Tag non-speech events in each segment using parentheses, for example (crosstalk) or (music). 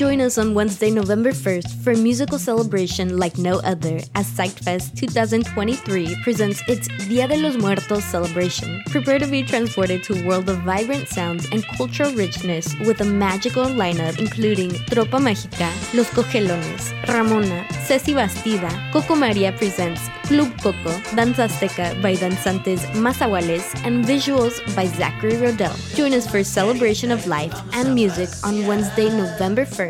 Join us on Wednesday, November 1st for a musical celebration like no other as Psyched 2023 presents its Dia de los Muertos celebration. Prepare to be transported to a world of vibrant sounds and cultural richness with a magical lineup including Tropa Mágica, Los Cogelones, Ramona, Ceci Bastida, Coco Maria presents Club Coco, Danza Azteca by Danzantes Mazahuales, and visuals by Zachary Rodell. Join us for a celebration of life and music on Wednesday, November 1st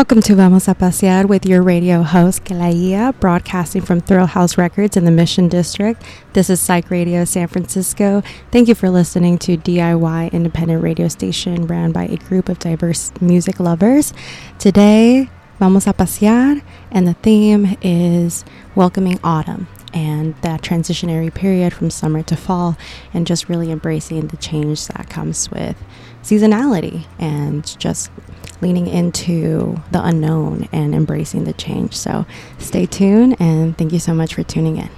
Welcome to Vamos a Pasear with your radio host, Kelaia, broadcasting from Thrill House Records in the Mission District. This is Psych Radio San Francisco. Thank you for listening to DIY independent radio station ran by a group of diverse music lovers. Today, Vamos a Pasear, and the theme is welcoming autumn and that transitionary period from summer to fall, and just really embracing the change that comes with seasonality and just leaning into the unknown and embracing the change. So stay tuned and thank you so much for tuning in.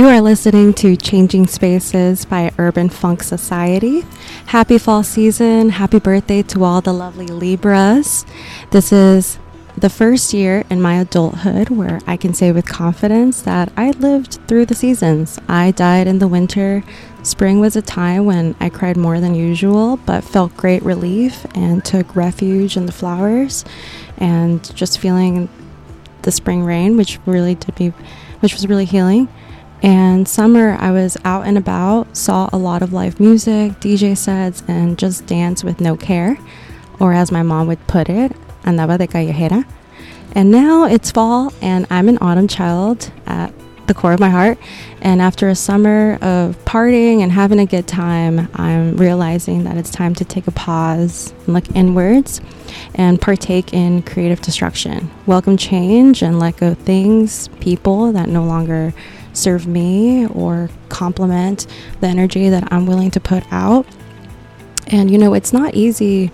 You are listening to Changing Spaces by Urban Funk Society. Happy fall season. Happy birthday to all the lovely Libras. This is the first year in my adulthood where I can say with confidence that I lived through the seasons. I died in the winter. Spring was a time when I cried more than usual, but felt great relief and took refuge in the flowers and just feeling the spring rain, which really did me, which was really healing. And summer, I was out and about, saw a lot of live music, DJ sets, and just dance with no care, or as my mom would put it, andaba de callejera. And now it's fall, and I'm an autumn child at the core of my heart. And after a summer of partying and having a good time, I'm realizing that it's time to take a pause and look inwards and partake in creative destruction. Welcome change and let go things, people that no longer serve me or complement the energy that I'm willing to put out. And you know, it's not easy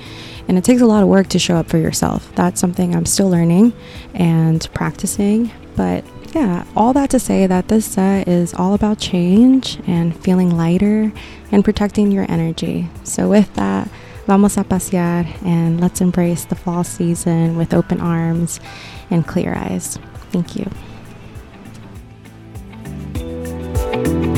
and it takes a lot of work to show up for yourself. That's something I'm still learning and practicing. But yeah, all that to say that this set is all about change and feeling lighter and protecting your energy. So, with that, vamos a pasear and let's embrace the fall season with open arms and clear eyes. Thank you. Not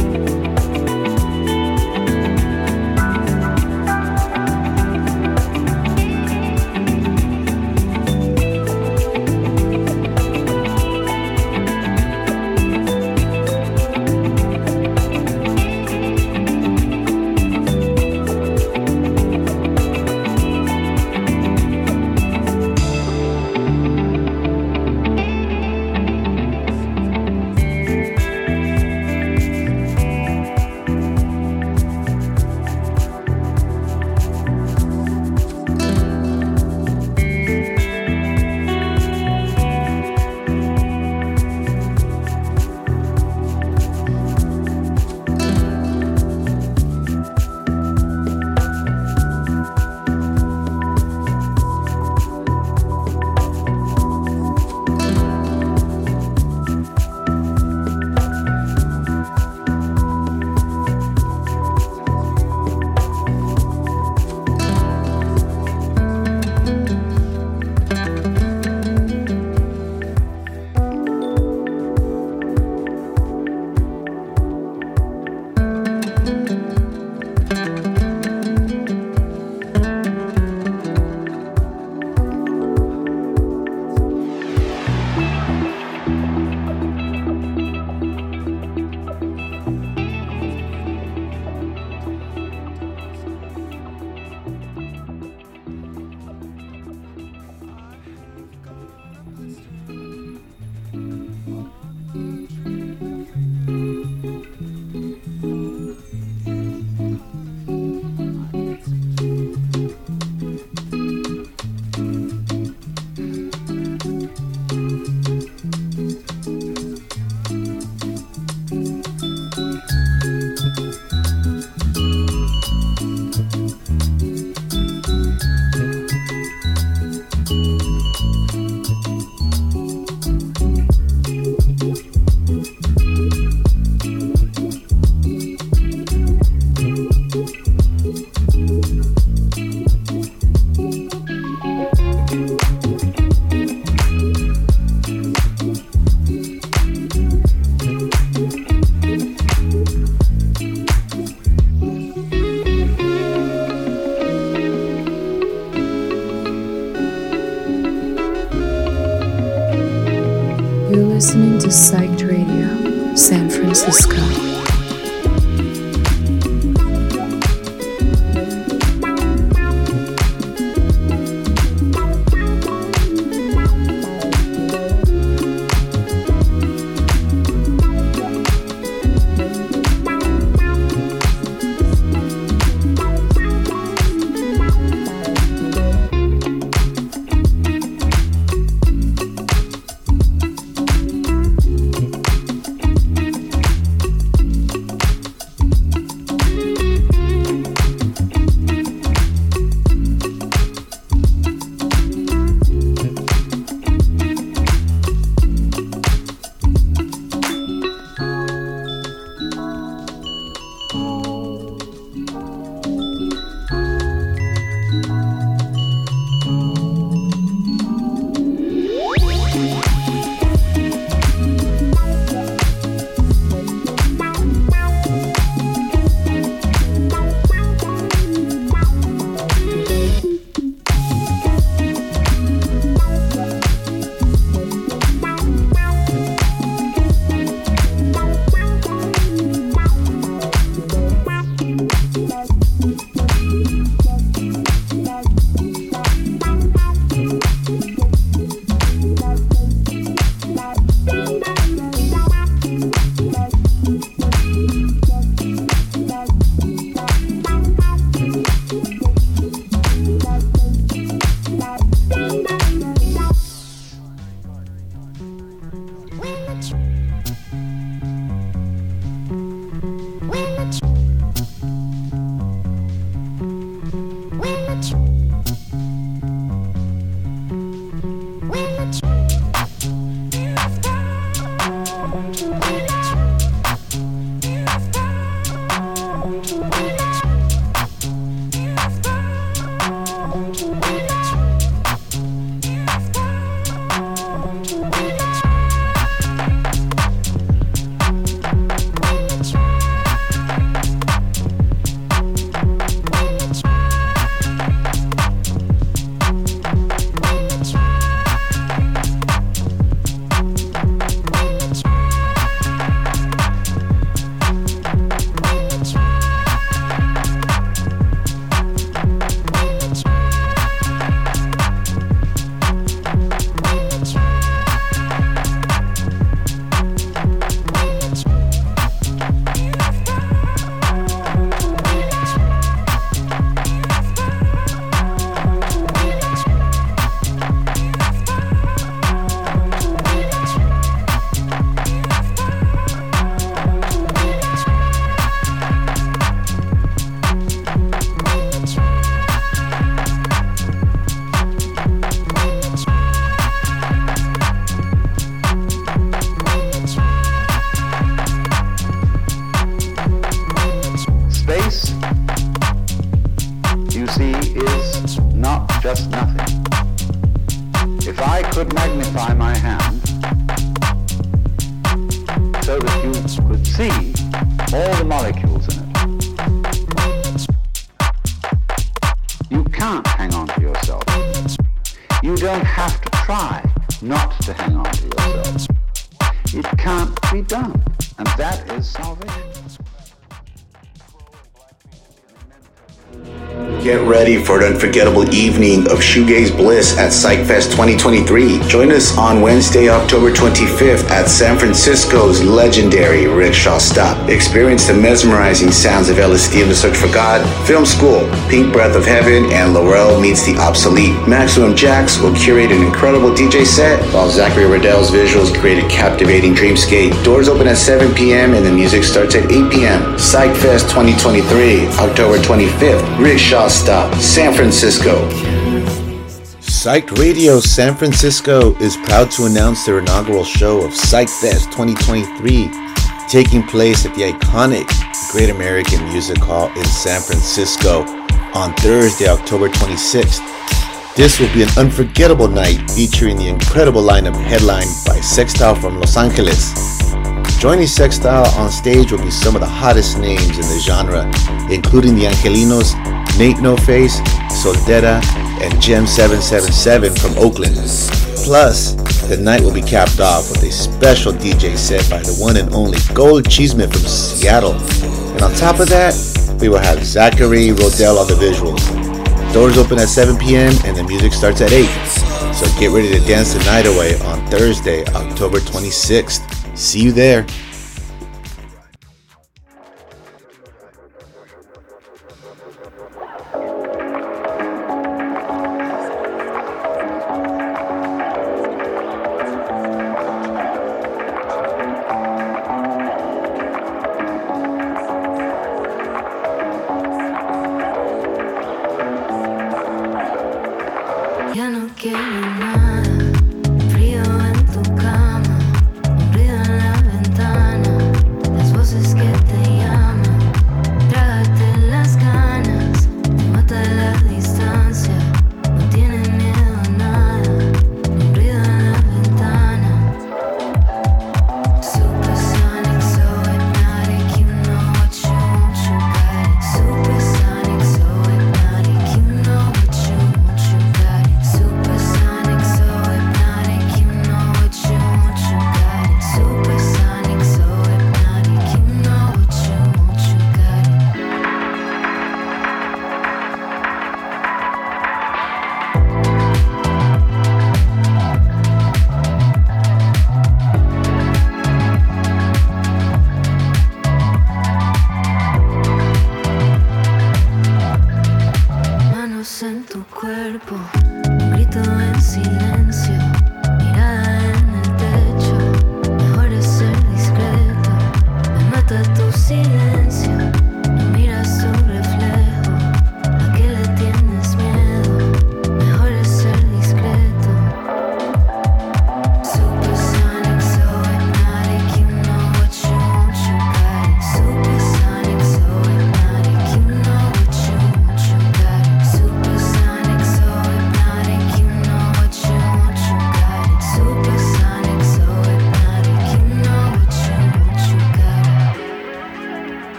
for an unforgettable evening of shoegaze bliss at PsychFest 2023. Join us on Wednesday, October 25th at San Francisco's legendary Rickshaw Stop. Experience the mesmerizing sounds of LSD in the Search for God, Film School, Pink Breath of Heaven, and Laurel meets the obsolete. Maximum Jax will curate an incredible DJ set, while Zachary Riddell's visuals create a captivating dreamscape. Doors open at 7 p.m. and the music starts at 8 p.m. PsychFest 2023, October 25th, Rickshaw Stop, San Francisco. Psyched Radio San Francisco is proud to announce their inaugural show of PsychFest 2023, taking place at the iconic Great American Music Hall in San Francisco on Thursday, October 26th. This will be an unforgettable night featuring the incredible lineup headlined by Sextile from Los Angeles. Joining Sextile on stage will be some of the hottest names in the genre, including the Angelinos, Nate No Face, Soldera, and Gem 777 from Oakland. Plus, the night will be capped off with a special DJ set by the one and only Gold Cheeseman from Seattle. And on top of that, we will have Zachary Rodell on the visuals. Doors open at 7 p.m. and the music starts at 8. So get ready to dance the night away on Thursday, October 26th. See you there.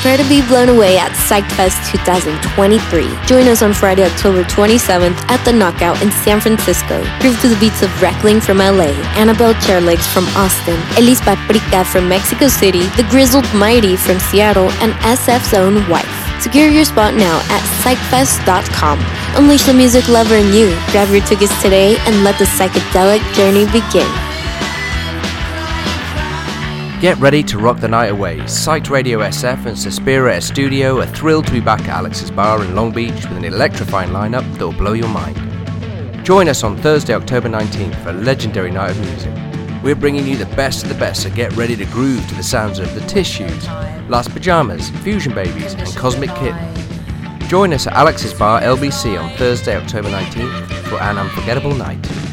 Prepare to be blown away at PsychFest 2023. Join us on Friday, October 27th at the Knockout in San Francisco. Groove to the beats of Reckling from LA, Annabelle Chairlegs from Austin, Elise Paprika from Mexico City, The Grizzled Mighty from Seattle, and SF's own wife. Secure your spot now at psychfest.com. Unleash the music lover in you. Grab your tickets today and let the psychedelic journey begin. Get ready to rock the night away. Psyched Radio SF and Suspira Studio are thrilled to be back at Alex's Bar in Long Beach with an electrifying lineup that will blow your mind. Join us on Thursday, October 19th for a legendary night of music. We're bringing you the best of the best, so get ready to groove to the sounds of The Tissues, Last Pajamas, Fusion Babies, and Cosmic Kitten. Join us at Alex's Bar LBC on Thursday, October 19th for an unforgettable night.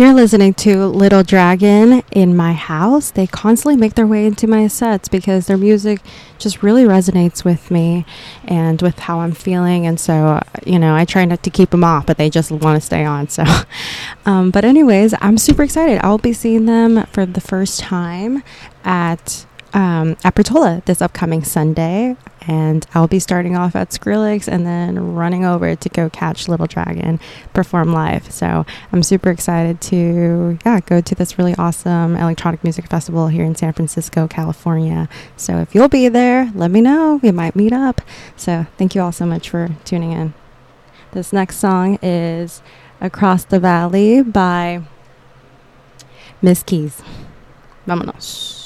You're listening to Little Dragon in my house. They constantly make their way into my sets because their music just really resonates with me and with how I'm feeling. And so, you know, I try not to keep them off, but they just want to stay on. So, (laughs) um, but, anyways, I'm super excited. I'll be seeing them for the first time at um, at Portola this upcoming Sunday and I'll be starting off at Skrillex and then running over to go catch Little Dragon perform live. So I'm super excited to yeah go to this really awesome electronic music festival here in San Francisco, California. So if you'll be there, let me know. We might meet up. So thank you all so much for tuning in. This next song is Across the Valley by Miss Keys. Vámonos.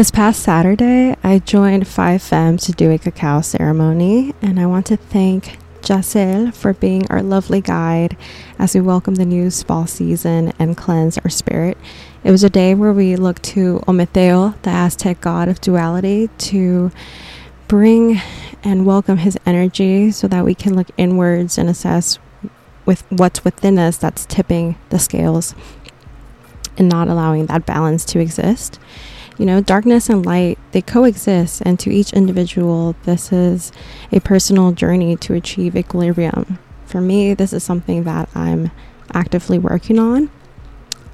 This past Saturday, I joined 5Fem to do a cacao ceremony, and I want to thank Jacel for being our lovely guide as we welcome the new fall season and cleanse our spirit. It was a day where we looked to Ometeotl, the Aztec god of duality, to bring and welcome his energy so that we can look inwards and assess with what's within us that's tipping the scales and not allowing that balance to exist you know, darkness and light, they coexist. And to each individual, this is a personal journey to achieve equilibrium. For me, this is something that I'm actively working on.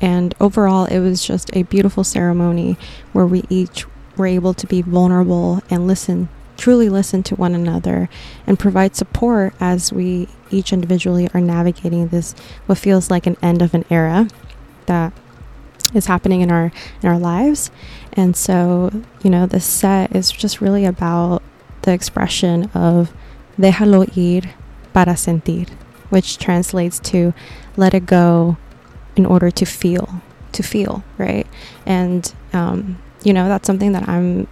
And overall, it was just a beautiful ceremony where we each were able to be vulnerable and listen, truly listen to one another, and provide support as we each individually are navigating this, what feels like an end of an era that is happening in our in our lives and so, you know, this set is just really about the expression of déjalo ir para sentir, which translates to let it go in order to feel, to feel, right? And, um, you know, that's something that I'm,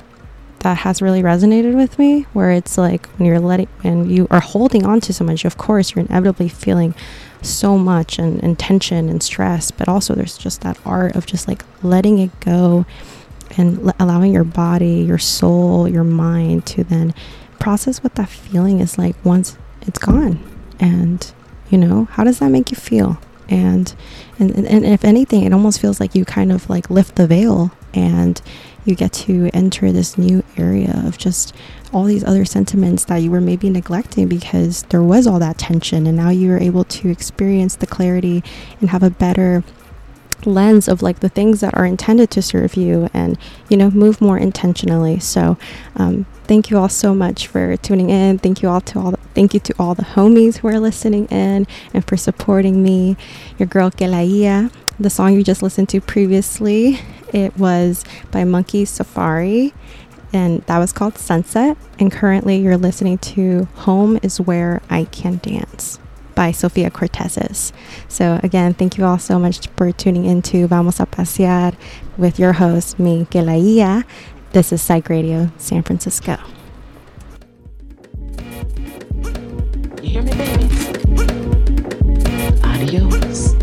that has really resonated with me, where it's like when you're letting, and you are holding on to so much, of course, you're inevitably feeling so much and, and tension and stress, but also there's just that art of just like letting it go and allowing your body, your soul, your mind to then process what that feeling is like once it's gone. And, you know, how does that make you feel? And, and, and if anything, it almost feels like you kind of like lift the veil and you get to enter this new area of just all these other sentiments that you were maybe neglecting because there was all that tension and now you're able to experience the clarity and have a better lens of like the things that are intended to serve you and you know move more intentionally. So um, thank you all so much for tuning in. Thank you all to all the, thank you to all the homies who are listening in and for supporting me. Your girl Kelaia the song you just listened to previously it was by Monkey Safari and that was called Sunset and currently you're listening to Home is Where I Can Dance by Sofia Kourtesis. So, again, thank you all so much for tuning into Vamos a Pasear with your host, me, Kelaia. This is Psyched Radio San Francisco. You hear me, baby? Adios.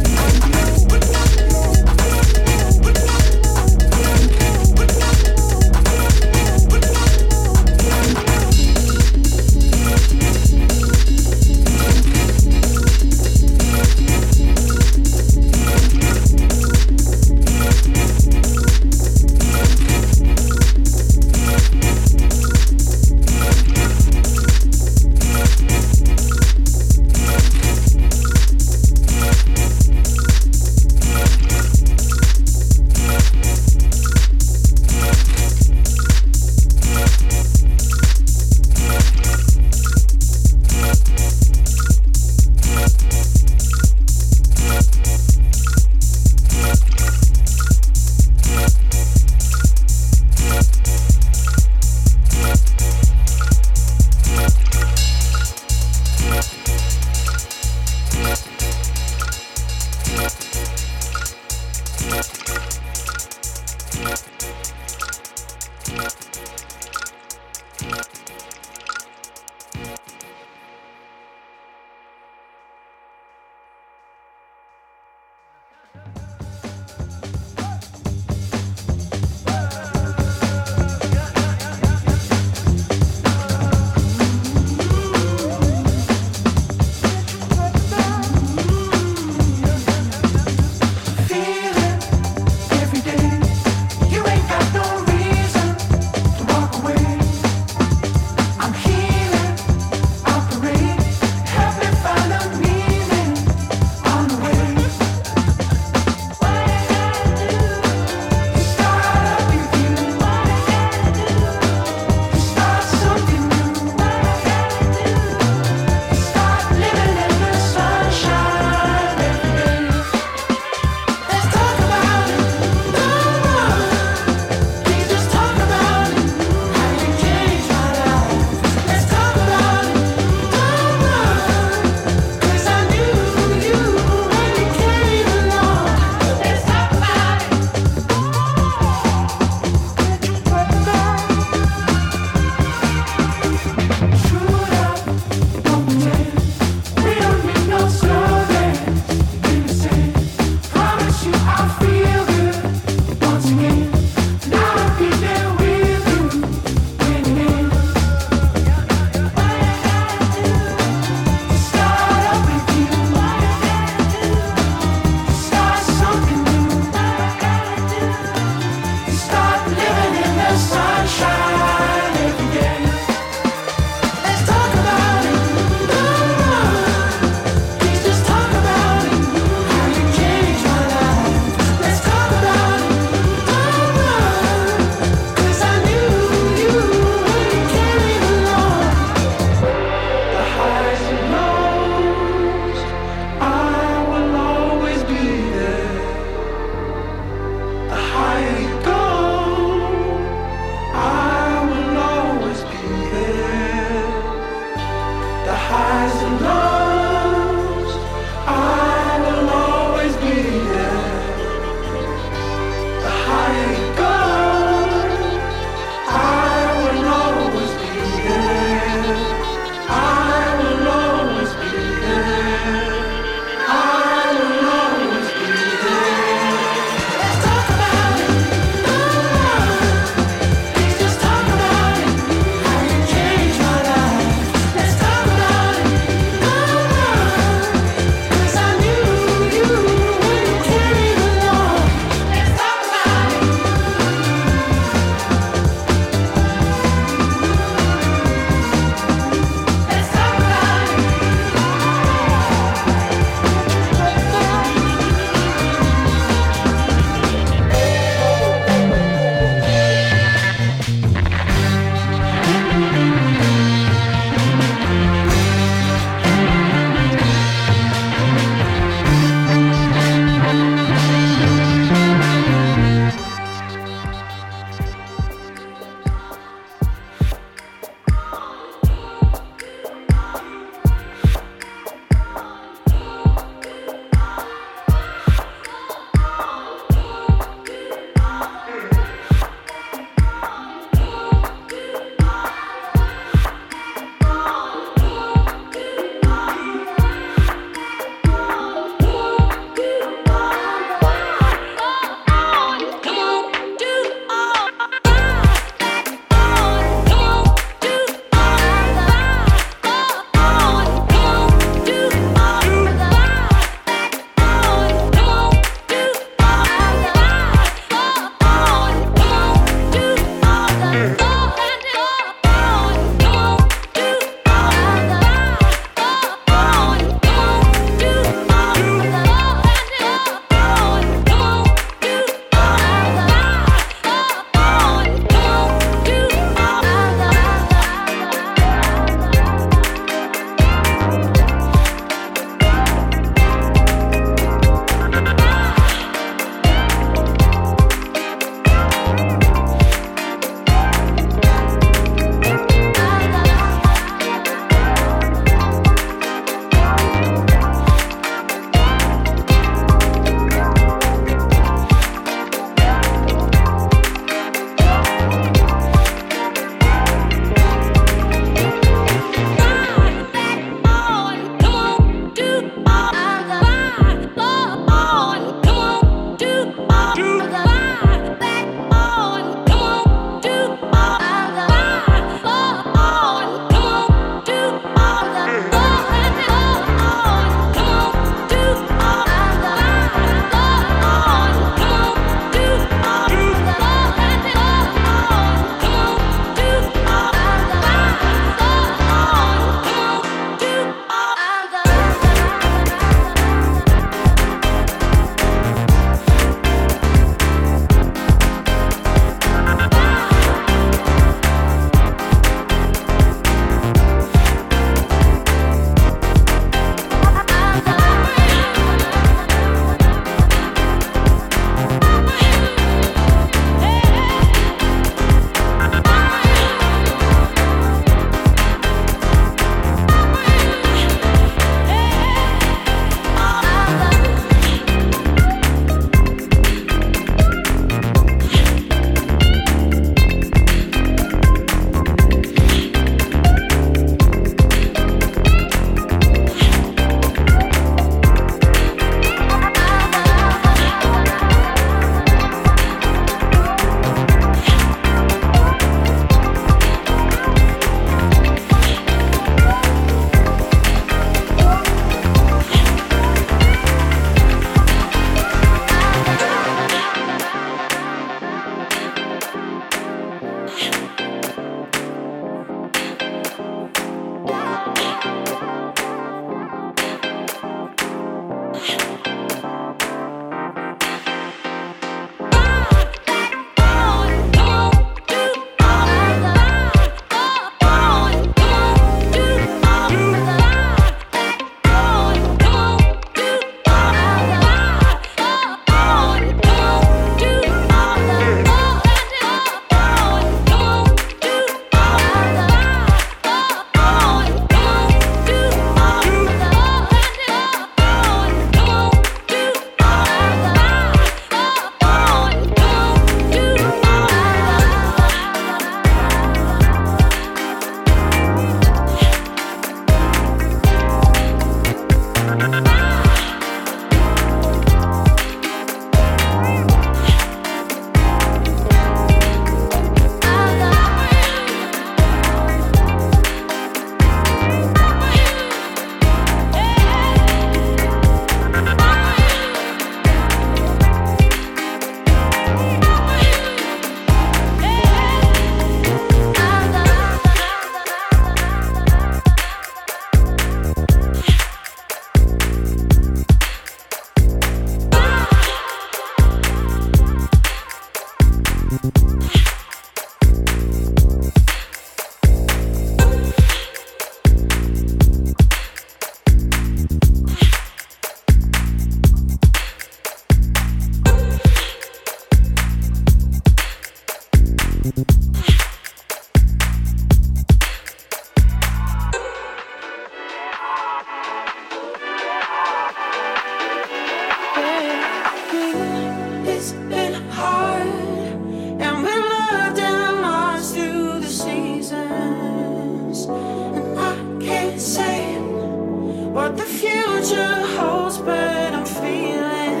What the future holds, but I'm feeling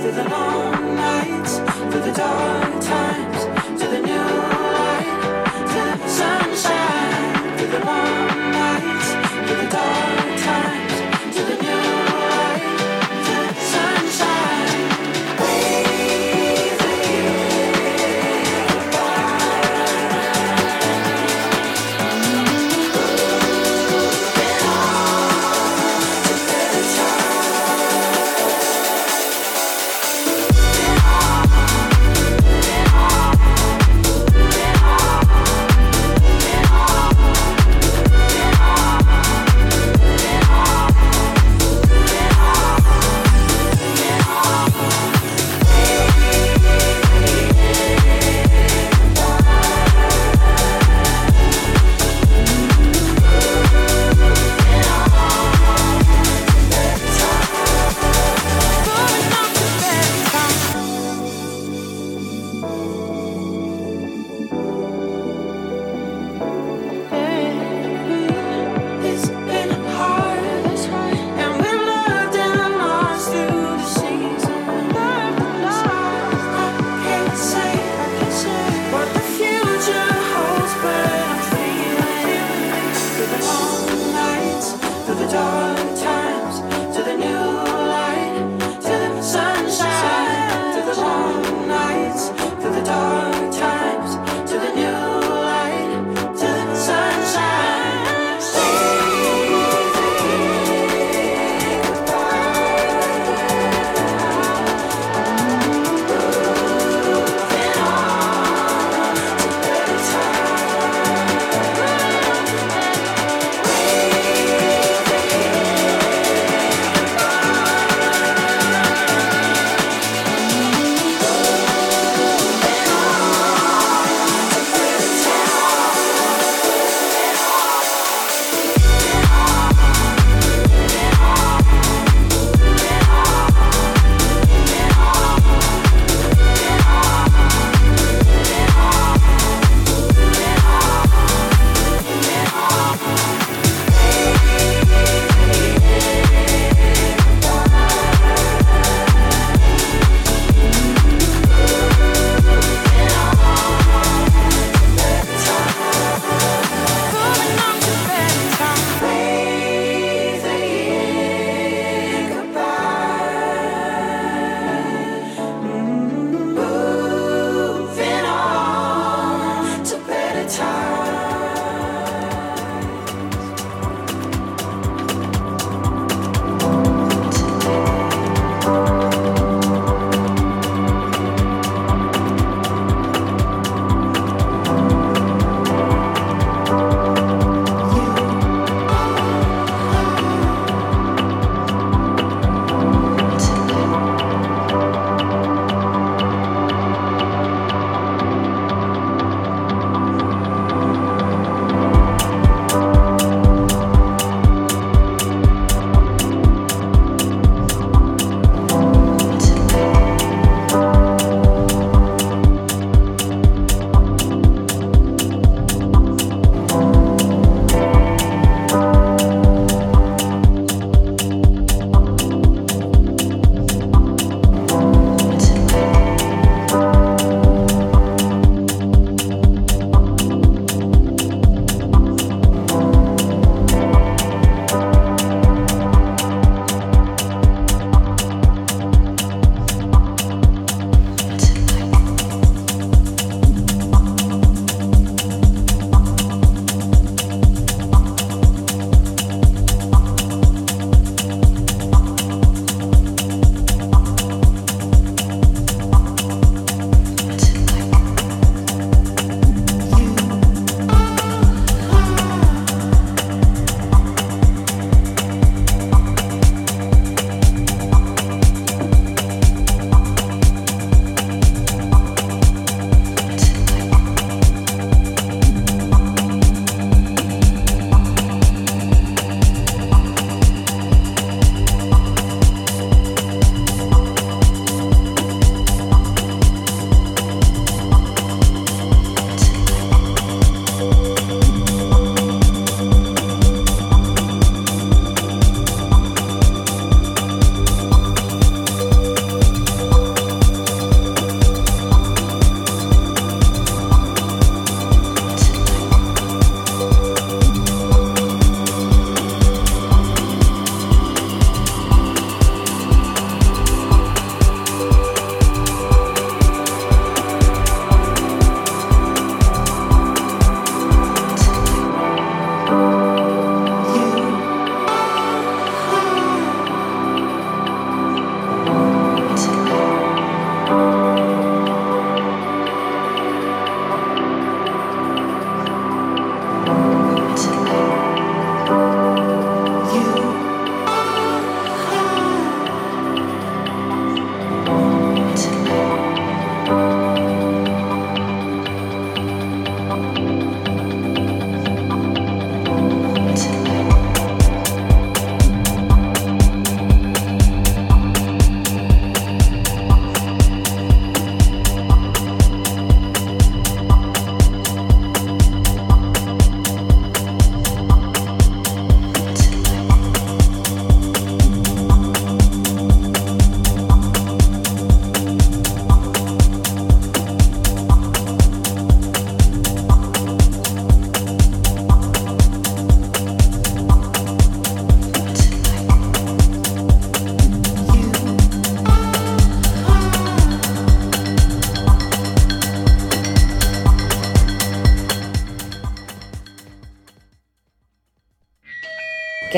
through the long nights, through the dark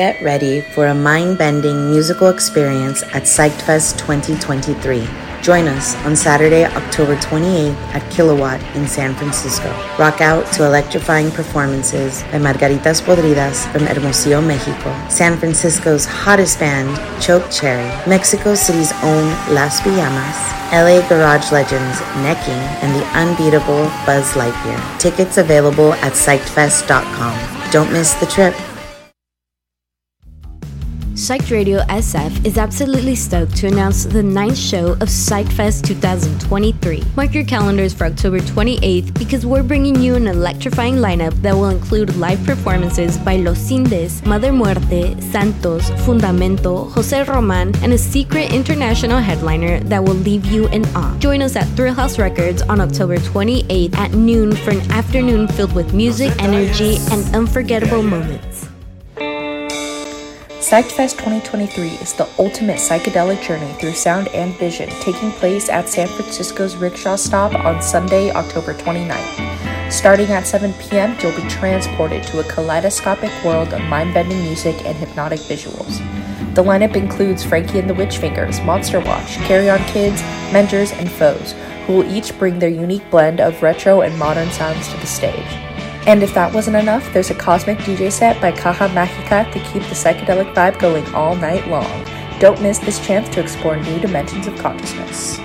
Get ready for a mind bending musical experience at PsychedFest 2023. Join us on Saturday, October 28th at Kilowatt in San Francisco. Rock out to electrifying performances by Margaritas Podridas from Hermosillo, Mexico, San Francisco's hottest band, Choke Cherry, Mexico City's own Las Pijamas, LA Garage Legends Necking, and the unbeatable Buzz Lightyear. Tickets available at psychedfest.com. Don't miss the trip. Psyched Radio SF is absolutely stoked to announce the ninth show of PsychedFest 2023. Mark your calendars for October 28th because we're bringing you an electrifying lineup that will include live performances by Los Indes, Mother Muerte, Santos, Fundamento, Jose Roman, and a secret international headliner that will leave you in awe. Join us at Thrill House Records on October 28th at noon for an afternoon filled with music, energy, and unforgettable moments. PsychedFest 2023 is the ultimate psychedelic journey through sound and vision, taking place at San Francisco's Rickshaw Stop on Sunday, October 29th. Starting at 7 p.m., you'll be transported to a kaleidoscopic world of mind bending music and hypnotic visuals. The lineup includes Frankie and the Witchfingers, Monster Watch, Carry On Kids, Mentors, and Foes, who will each bring their unique blend of retro and modern sounds to the stage. And if that wasn't enough, there's a cosmic DJ set by Caja Magica to keep the psychedelic vibe going all night long. Don't miss this chance to explore new dimensions of consciousness.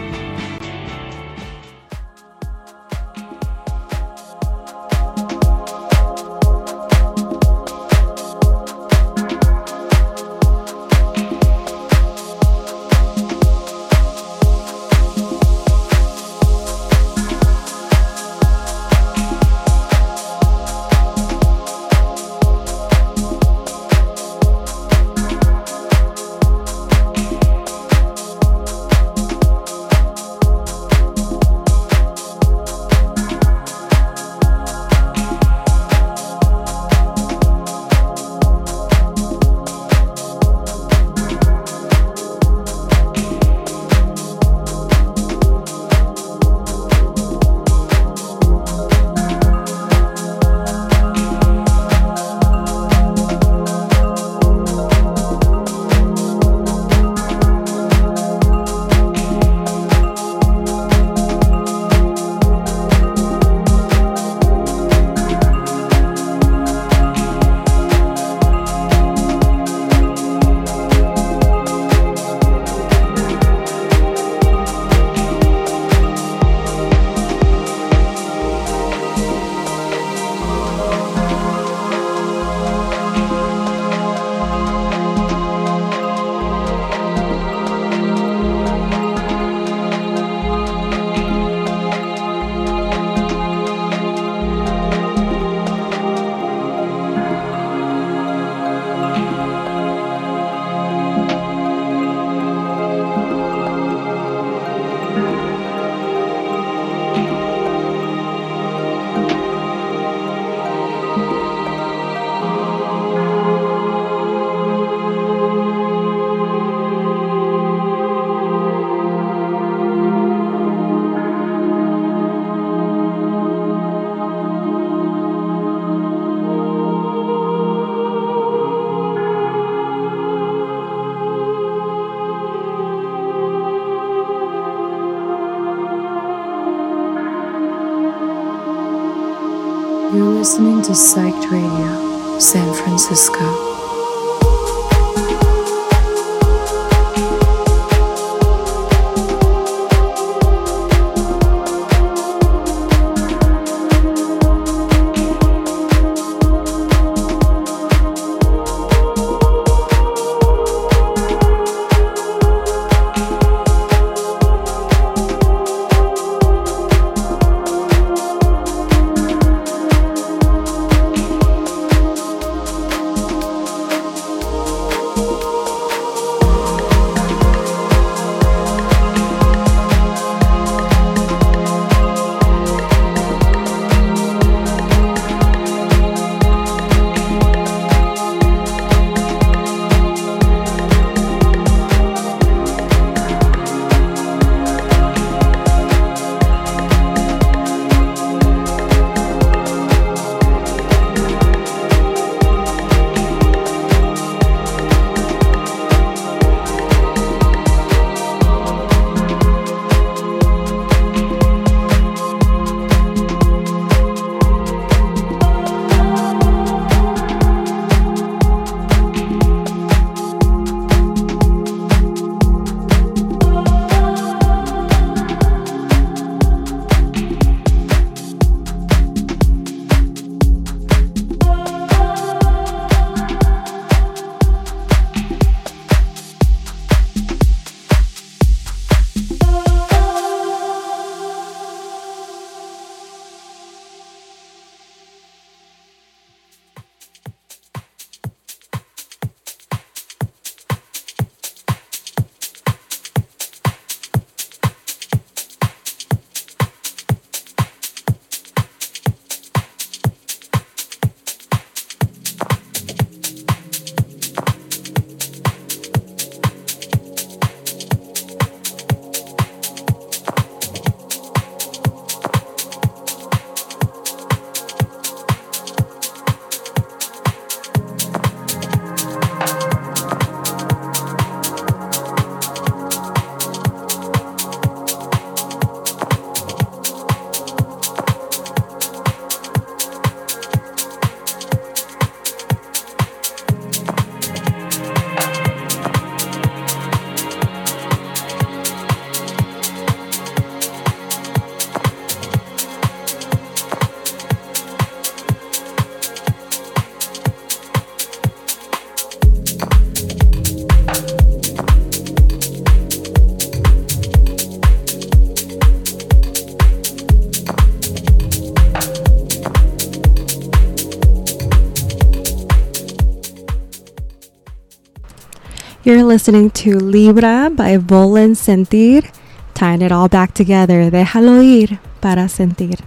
You're listening to Libra by Volen Sentir, tying it all back together. Déjalo ir para sentir.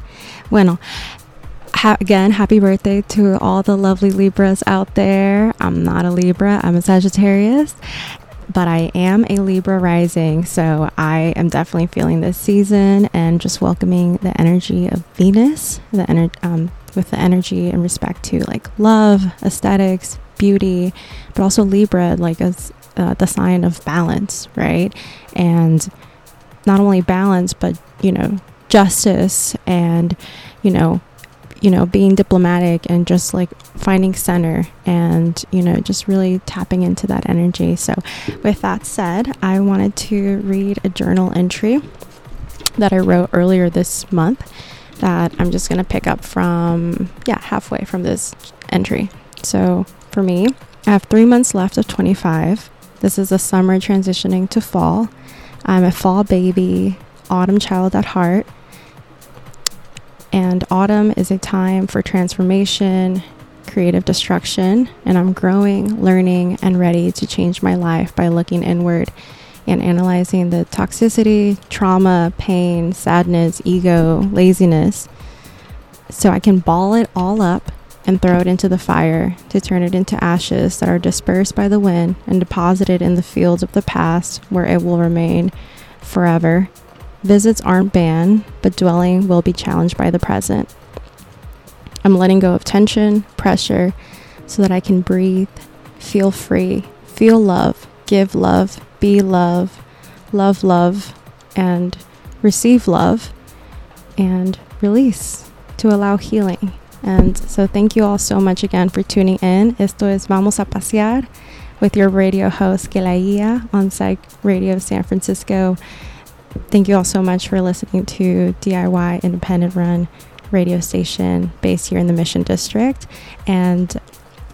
Bueno, ha- again, happy birthday to all the lovely Libras out there. I'm not a Libra, I'm a Sagittarius, but I am a Libra rising. So I am definitely feeling this season and just welcoming the energy of Venus, the ener- um, with the energy and respect to like love, aesthetics, beauty, but also Libra, like as uh, the sign of balance, right? And not only balance, but you know, justice and you know, you know, being diplomatic and just like finding center and you know, just really tapping into that energy. So, with that said, I wanted to read a journal entry that I wrote earlier this month that I'm just going to pick up from, yeah, halfway from this entry. So, for me, I have three months left of 25. This is a summer transitioning to fall. I'm a fall baby, autumn child at heart. And autumn is a time for transformation, creative destruction, and I'm growing, learning, and ready to change my life by looking inward and analyzing the toxicity, trauma, pain, sadness, ego, laziness, so I can ball it all up and throw it into the fire to turn it into ashes that are dispersed by the wind and deposited in the fields of the past where it will remain forever. Visits aren't banned, but dwelling will be challenged by the present. I'm letting go of tension, pressure, so that I can breathe, feel free, feel love, give love, be love, love love, and receive love, and release to allow healing. And so, thank you all so much again for tuning in. Esto es Vamos a Pasear with your radio host, Kelaia, on Psyched Radio San Francisco. Thank you all so much for listening to DIY Independent Run radio station based here in the Mission District. And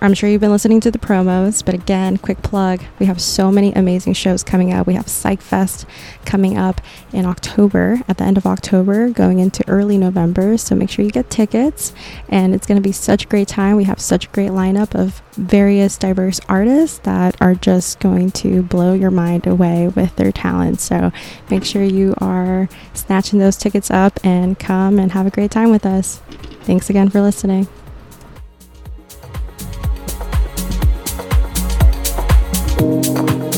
I'm sure you've been listening to the promos, but again, quick plug we have so many amazing shows coming up. We have PsychedFest coming up in October, at the end of October, going into early November. So make sure you get tickets, and it's going to be such a great time. We have such a great lineup of various diverse artists that are just going to blow your mind away with their talent. So make sure you are snatching those tickets up and come and have a great time with us. Thanks again for listening. Música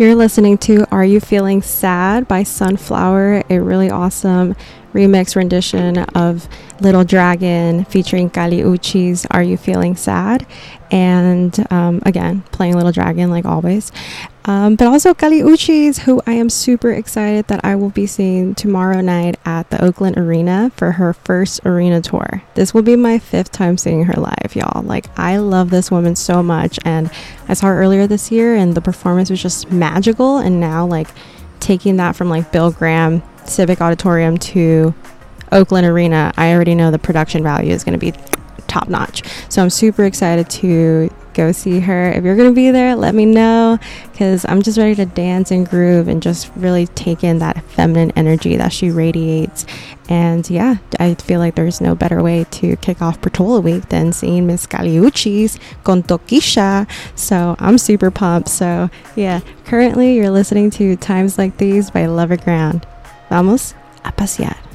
You're listening to Are You Feeling Sad by Sunflower, a really awesome remix rendition of Little Dragon featuring Kali Uchis Are You Feeling Sad? And um, again, playing Little Dragon like always. Um, but also Kali Uchis, who I am super excited that I will be seeing tomorrow night at the Oakland Arena for her first arena tour. This will be my fifth time seeing her live, y'all. Like, I love this woman so much. And I saw her earlier this year, and the performance was just magical. And now, like, taking that from like Bill Graham Civic Auditorium to Oakland Arena, I already know the production value is going to be top notch. So I'm super excited to go see her. If you're going to be there, let me know because I'm just ready to dance and groove and just really take in that feminine energy that she radiates. And yeah, I feel like there's no better way to kick off Portola Week than seeing Miss Kali Uchis con Toquisha. So I'm super pumped. So yeah, currently you're listening to Times Like These by Loverground. Vamos a pasear.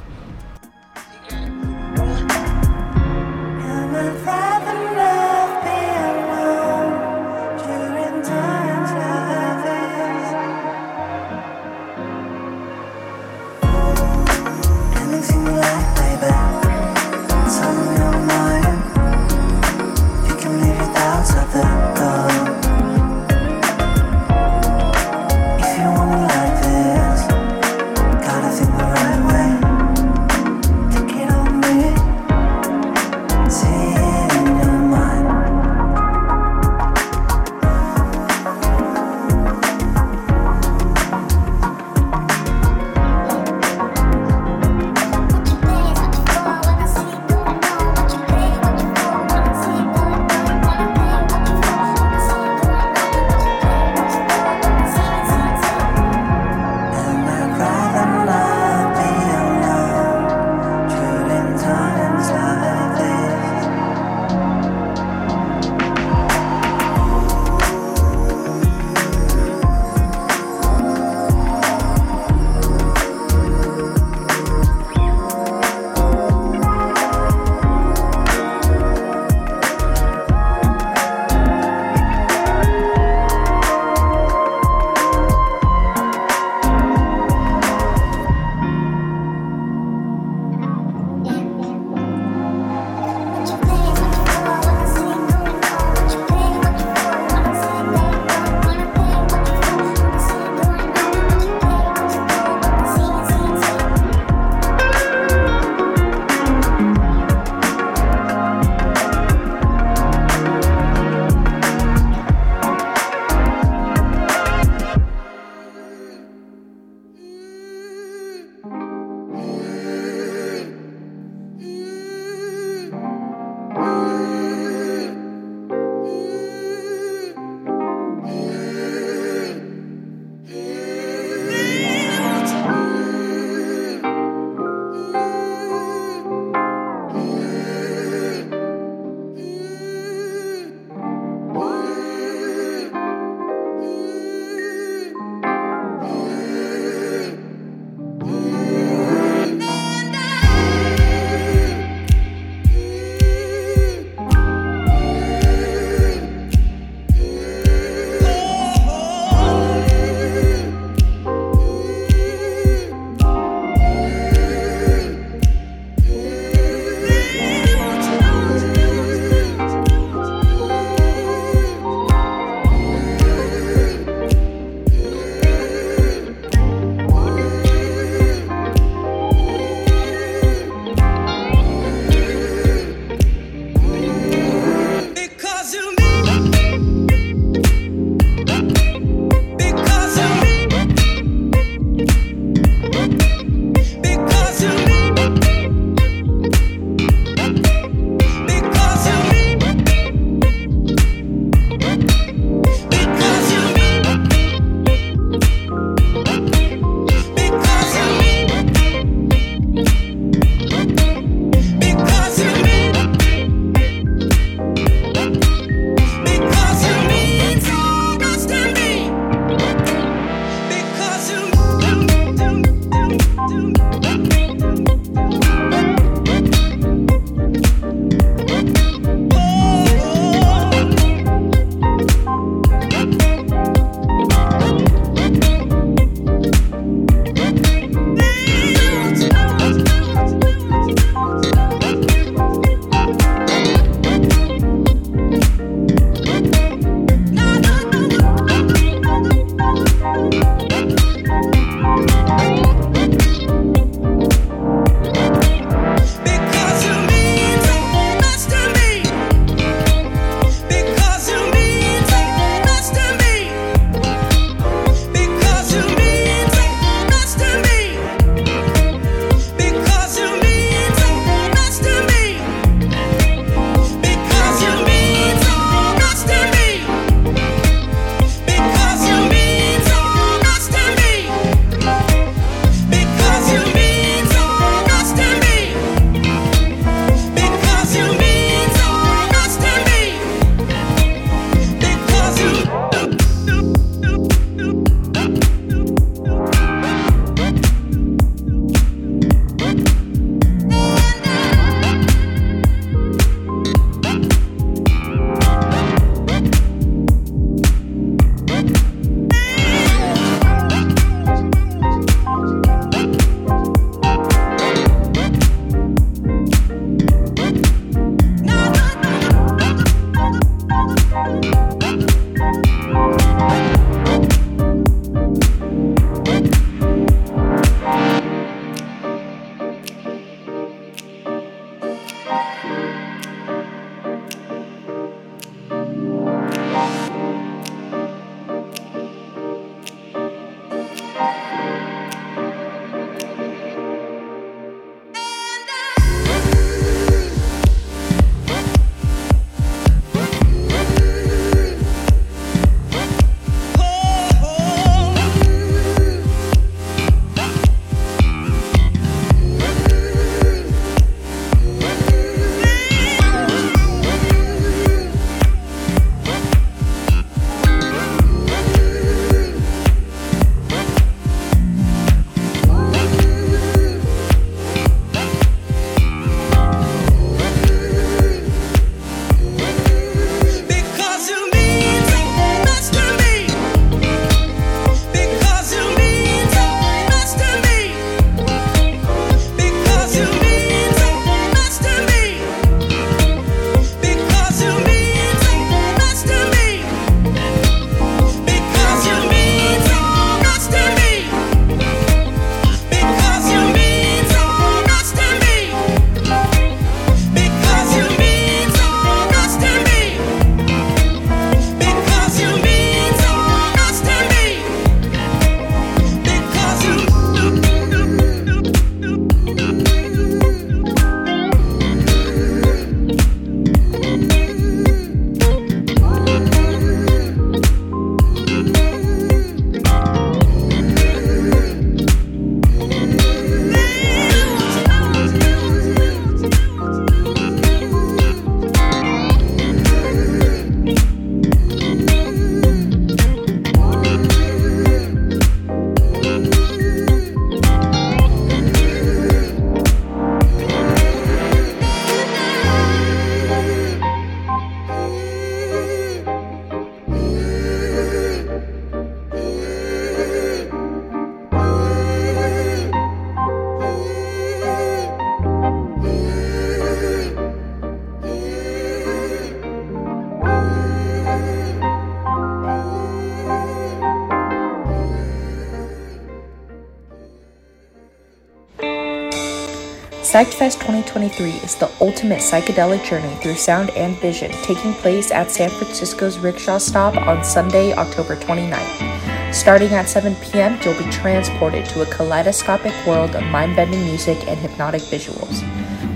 PsychedFest 2023 is the ultimate psychedelic journey through sound and vision, taking place at San Francisco's Rickshaw Stop on Sunday, October 29th. Starting at 7 p.m., you'll be transported to a kaleidoscopic world of mind bending music and hypnotic visuals.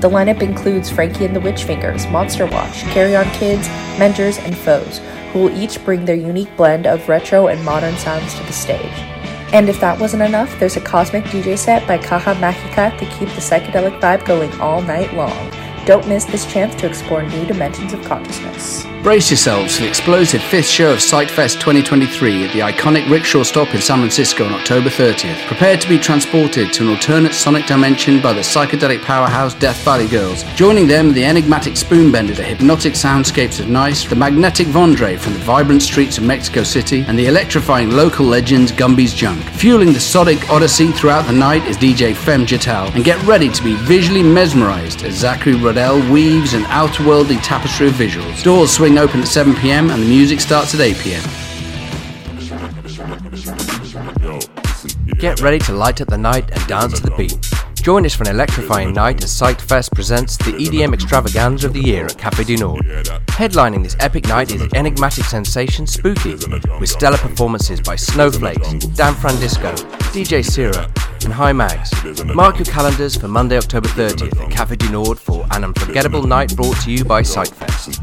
The lineup includes Frankie and the Witchfingers, Monster Watch, Carry On Kids, Mentors, and Foes, who will each bring their unique blend of retro and modern sounds to the stage. And if that wasn't enough, there's a cosmic DJ set by Caja Magica to keep the psychedelic vibe going all night long. Don't miss this chance to explore new dimensions of consciousness. Brace yourselves for the explosive fifth show of PsychedFest 2023 at the iconic Rickshaw Stop in San Francisco on October 30th. Prepare to be transported to an alternate sonic dimension by the psychedelic powerhouse Death Valley Girls. Joining them, the enigmatic Spoonbender, the hypnotic soundscapes of Nice, the magnetic Vondre from the vibrant streets of Mexico City, and the electrifying local legends Gumby's Junk. Fueling the sonic odyssey throughout the night is DJ Fem Jatal, and get ready to be visually mesmerized as Zachary Rodell weaves an outerworldly tapestry of visuals. Doors swing open at 7 pm and the music starts at 8 pm. Get ready to light up the night and dance to the beat. Join us for an electrifying night as Psyched presents the EDM extravaganza of the year at Cafe du Nord. Headlining this epic night is enigmatic sensation Spooky, with stellar performances by Snowflakes, Dan Francisco, DJ Sira, and High Mags. Mark your calendars for Monday, October 30th at Cafe du Nord for an unforgettable night brought to you by PsychedFest.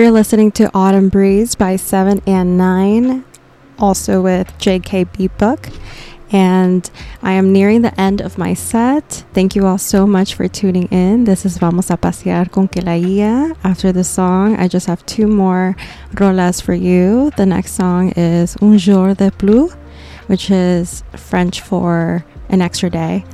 You're listening to Autumn Breeze by 7 and 9, also with JK Beat Book. And I am nearing the end of my set. Thank you all so much for tuning in. This is Vamos a Pasear con Kelaia. After the song, I just have two more rolas for you. The next song is Un jour de plus which is French for an extra day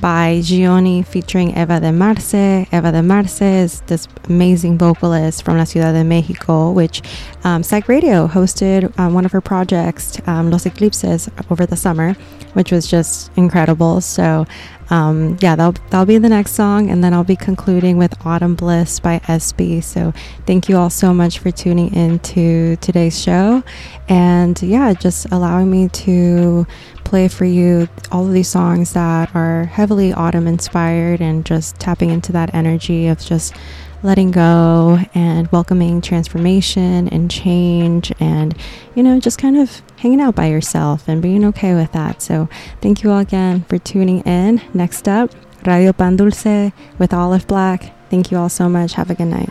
by Gioni featuring Eva de Marce. Eva de Marce is this amazing vocalist from La Ciudad de Mexico, which um, Psyched Radio hosted um, one of her projects, um, Los Eclipses, over the summer, which was just incredible. So um, yeah, that'll, that'll be the next song. And then I'll be concluding with Autumn Bliss by SB. So thank you all so much for tuning in to today's show. And yeah, just allowing me to play for you all of these songs that are heavily autumn inspired and just tapping into that energy of just letting go and welcoming transformation and change and, you know, just kind of hanging out by yourself and being okay with that. So, thank you all again for tuning in. Next up, Radio Pan Dulce with Olive Black. Thank you all so much. Have a good night.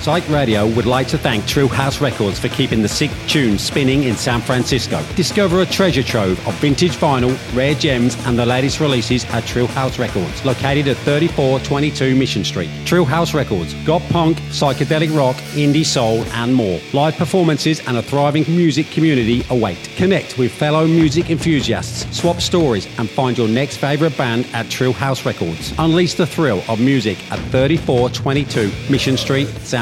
Psyched Radio would like to thank True House Records for keeping the sick tunes spinning in San Francisco. Discover a treasure trove of vintage vinyl, rare gems, and the latest releases at True House Records, located at 3422 Mission Street. True House Records, got punk, psychedelic rock, indie soul, and more. Live performances and a thriving music community await. Connect with fellow music enthusiasts, swap stories, and find your next favorite band at True House Records. Unleash the thrill of music at 3422 Mission Street, San